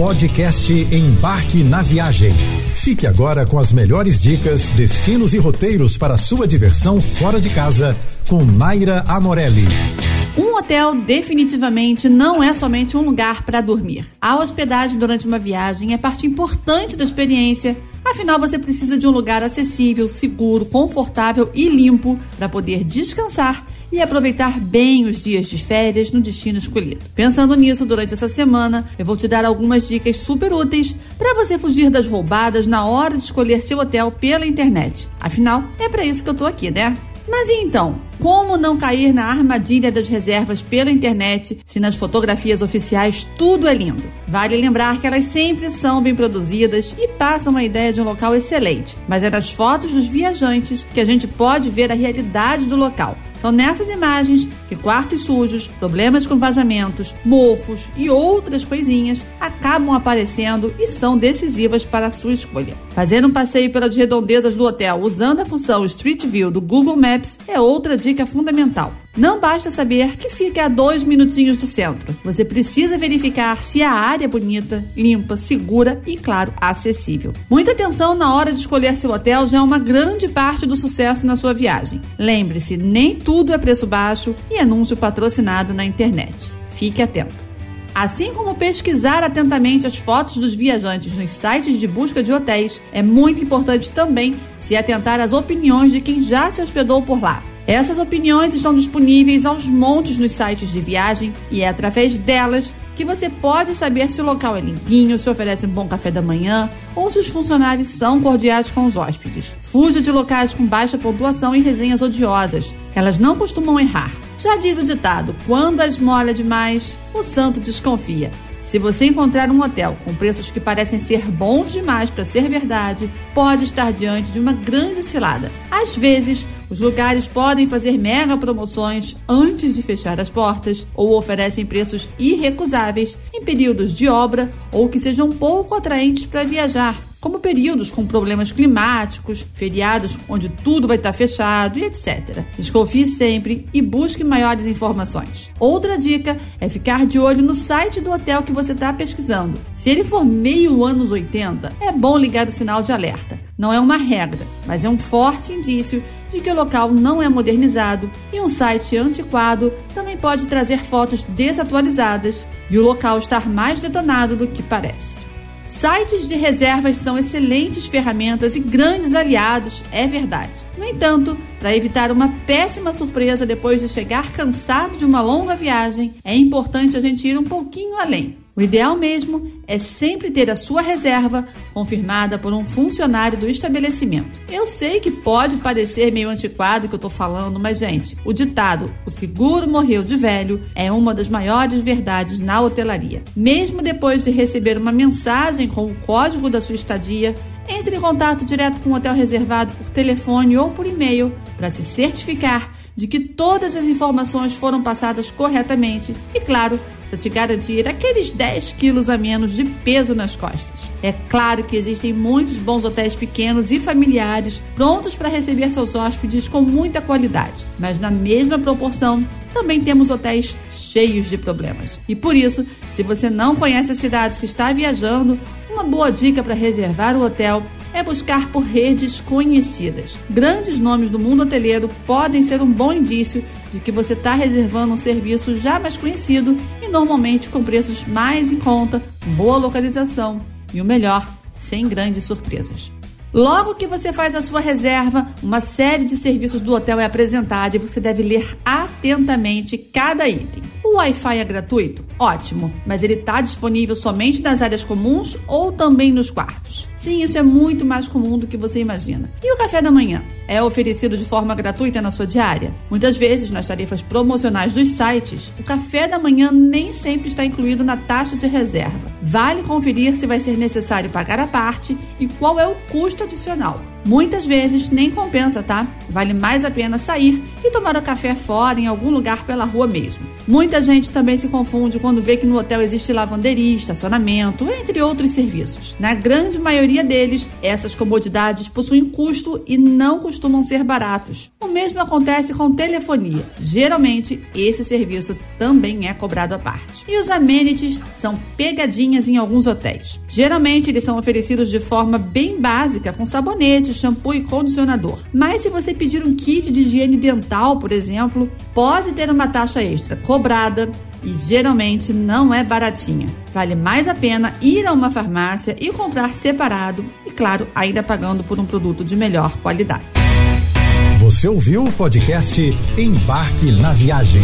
Podcast Embarque na Viagem. Fique agora com as melhores dicas, destinos e roteiros para sua diversão fora de casa com Naira Amorelli. Um hotel definitivamente não é somente um lugar para dormir. A hospedagem durante uma viagem é parte importante da experiência. Afinal, você precisa de um lugar acessível, seguro, confortável e limpo para poder descansar e aproveitar bem os dias de férias no destino escolhido. Pensando nisso, durante essa semana, eu vou te dar algumas dicas super úteis para você fugir das roubadas na hora de escolher seu hotel pela internet. Afinal, é para isso que eu tô aqui, né? Mas e então? Como não cair na armadilha das reservas pela internet se nas fotografias oficiais tudo é lindo? Vale lembrar que elas sempre são bem produzidas e passam a ideia de um local excelente, mas é nas fotos dos viajantes que a gente pode ver a realidade do local. São nessas imagens que quartos sujos, problemas com vazamentos, mofos e outras coisinhas acabam aparecendo e são decisivas para a sua escolha. Fazer um passeio pelas redondezas do hotel usando a função Street View do Google Maps é outra dica fundamental. Não basta saber que fica a dois minutinhos do centro. Você precisa verificar se a área é bonita, limpa, segura e, claro, acessível. Muita atenção na hora de escolher seu hotel já é uma grande parte do sucesso na sua viagem. Lembre-se, nem tudo é preço baixo e anúncio patrocinado na internet. Fique atento. Assim como pesquisar atentamente as fotos dos viajantes nos sites de busca de hotéis, é muito importante também se atentar às opiniões de quem já se hospedou por lá. Essas opiniões estão disponíveis aos montes nos sites de viagem e é através delas que você pode saber se o local é limpinho, se oferece um bom café da manhã ou se os funcionários são cordiais com os hóspedes. Fuja de locais com baixa pontuação e resenhas odiosas. Elas não costumam errar. Já diz o ditado: quando a esmola é demais, o santo desconfia. Se você encontrar um hotel com preços que parecem ser bons demais para ser verdade, pode estar diante de uma grande cilada. Às vezes, os lugares podem fazer mega promoções antes de fechar as portas ou oferecem preços irrecusáveis em períodos de obra ou que sejam pouco atraentes para viajar como períodos com problemas climáticos, feriados onde tudo vai estar fechado e etc. Desconfie sempre e busque maiores informações. Outra dica é ficar de olho no site do hotel que você está pesquisando. Se ele for meio anos 80, é bom ligar o sinal de alerta. Não é uma regra, mas é um forte indício de que o local não é modernizado e um site antiquado também pode trazer fotos desatualizadas e o local estar mais detonado do que parece. Sites de reservas são excelentes ferramentas e grandes aliados, é verdade. No entanto, para evitar uma péssima surpresa depois de chegar cansado de uma longa viagem, é importante a gente ir um pouquinho além. O ideal mesmo é sempre ter a sua reserva confirmada por um funcionário do estabelecimento. Eu sei que pode parecer meio antiquado que eu estou falando, mas gente, o ditado "o seguro morreu de velho" é uma das maiores verdades na hotelaria. Mesmo depois de receber uma mensagem com o código da sua estadia, entre em contato direto com o hotel reservado por telefone ou por e-mail para se certificar de que todas as informações foram passadas corretamente e, claro, para te garantir aqueles 10 quilos a menos de peso nas costas. É claro que existem muitos bons hotéis pequenos e familiares prontos para receber seus hóspedes com muita qualidade, mas na mesma proporção também temos hotéis cheios de problemas. E por isso, se você não conhece a cidade que está viajando, uma boa dica para reservar o hotel é buscar por redes conhecidas. Grandes nomes do mundo hoteleiro podem ser um bom indício de que você está reservando um serviço já mais conhecido e normalmente com preços mais em conta, boa localização e o melhor, sem grandes surpresas. Logo que você faz a sua reserva, uma série de serviços do hotel é apresentada e você deve ler atentamente cada item. O Wi-Fi é gratuito? Ótimo, mas ele está disponível somente nas áreas comuns ou também nos quartos? Sim, isso é muito mais comum do que você imagina. E o café da manhã? É oferecido de forma gratuita na sua diária? Muitas vezes, nas tarifas promocionais dos sites, o café da manhã nem sempre está incluído na taxa de reserva. Vale conferir se vai ser necessário pagar a parte e qual é o custo adicional. Muitas vezes nem compensa, tá? Vale mais a pena sair e tomar o café fora, em algum lugar pela rua mesmo. Muita gente também se confunde quando vê que no hotel existe lavanderia, estacionamento, entre outros serviços. Na grande maioria deles, essas comodidades possuem custo e não costumam ser baratos. O mesmo acontece com telefonia. Geralmente, esse serviço também é cobrado à parte. E os amenities são pegadinhas em alguns hotéis. Geralmente, eles são oferecidos de forma bem básica, com sabonete, shampoo e condicionador. Mas se você pedir um kit de higiene dental, por exemplo, pode ter uma taxa extra cobrada e geralmente não é baratinha. Vale mais a pena ir a uma farmácia e comprar separado e, claro, ainda pagando por um produto de melhor qualidade. Você ouviu o podcast Embarque na Viagem.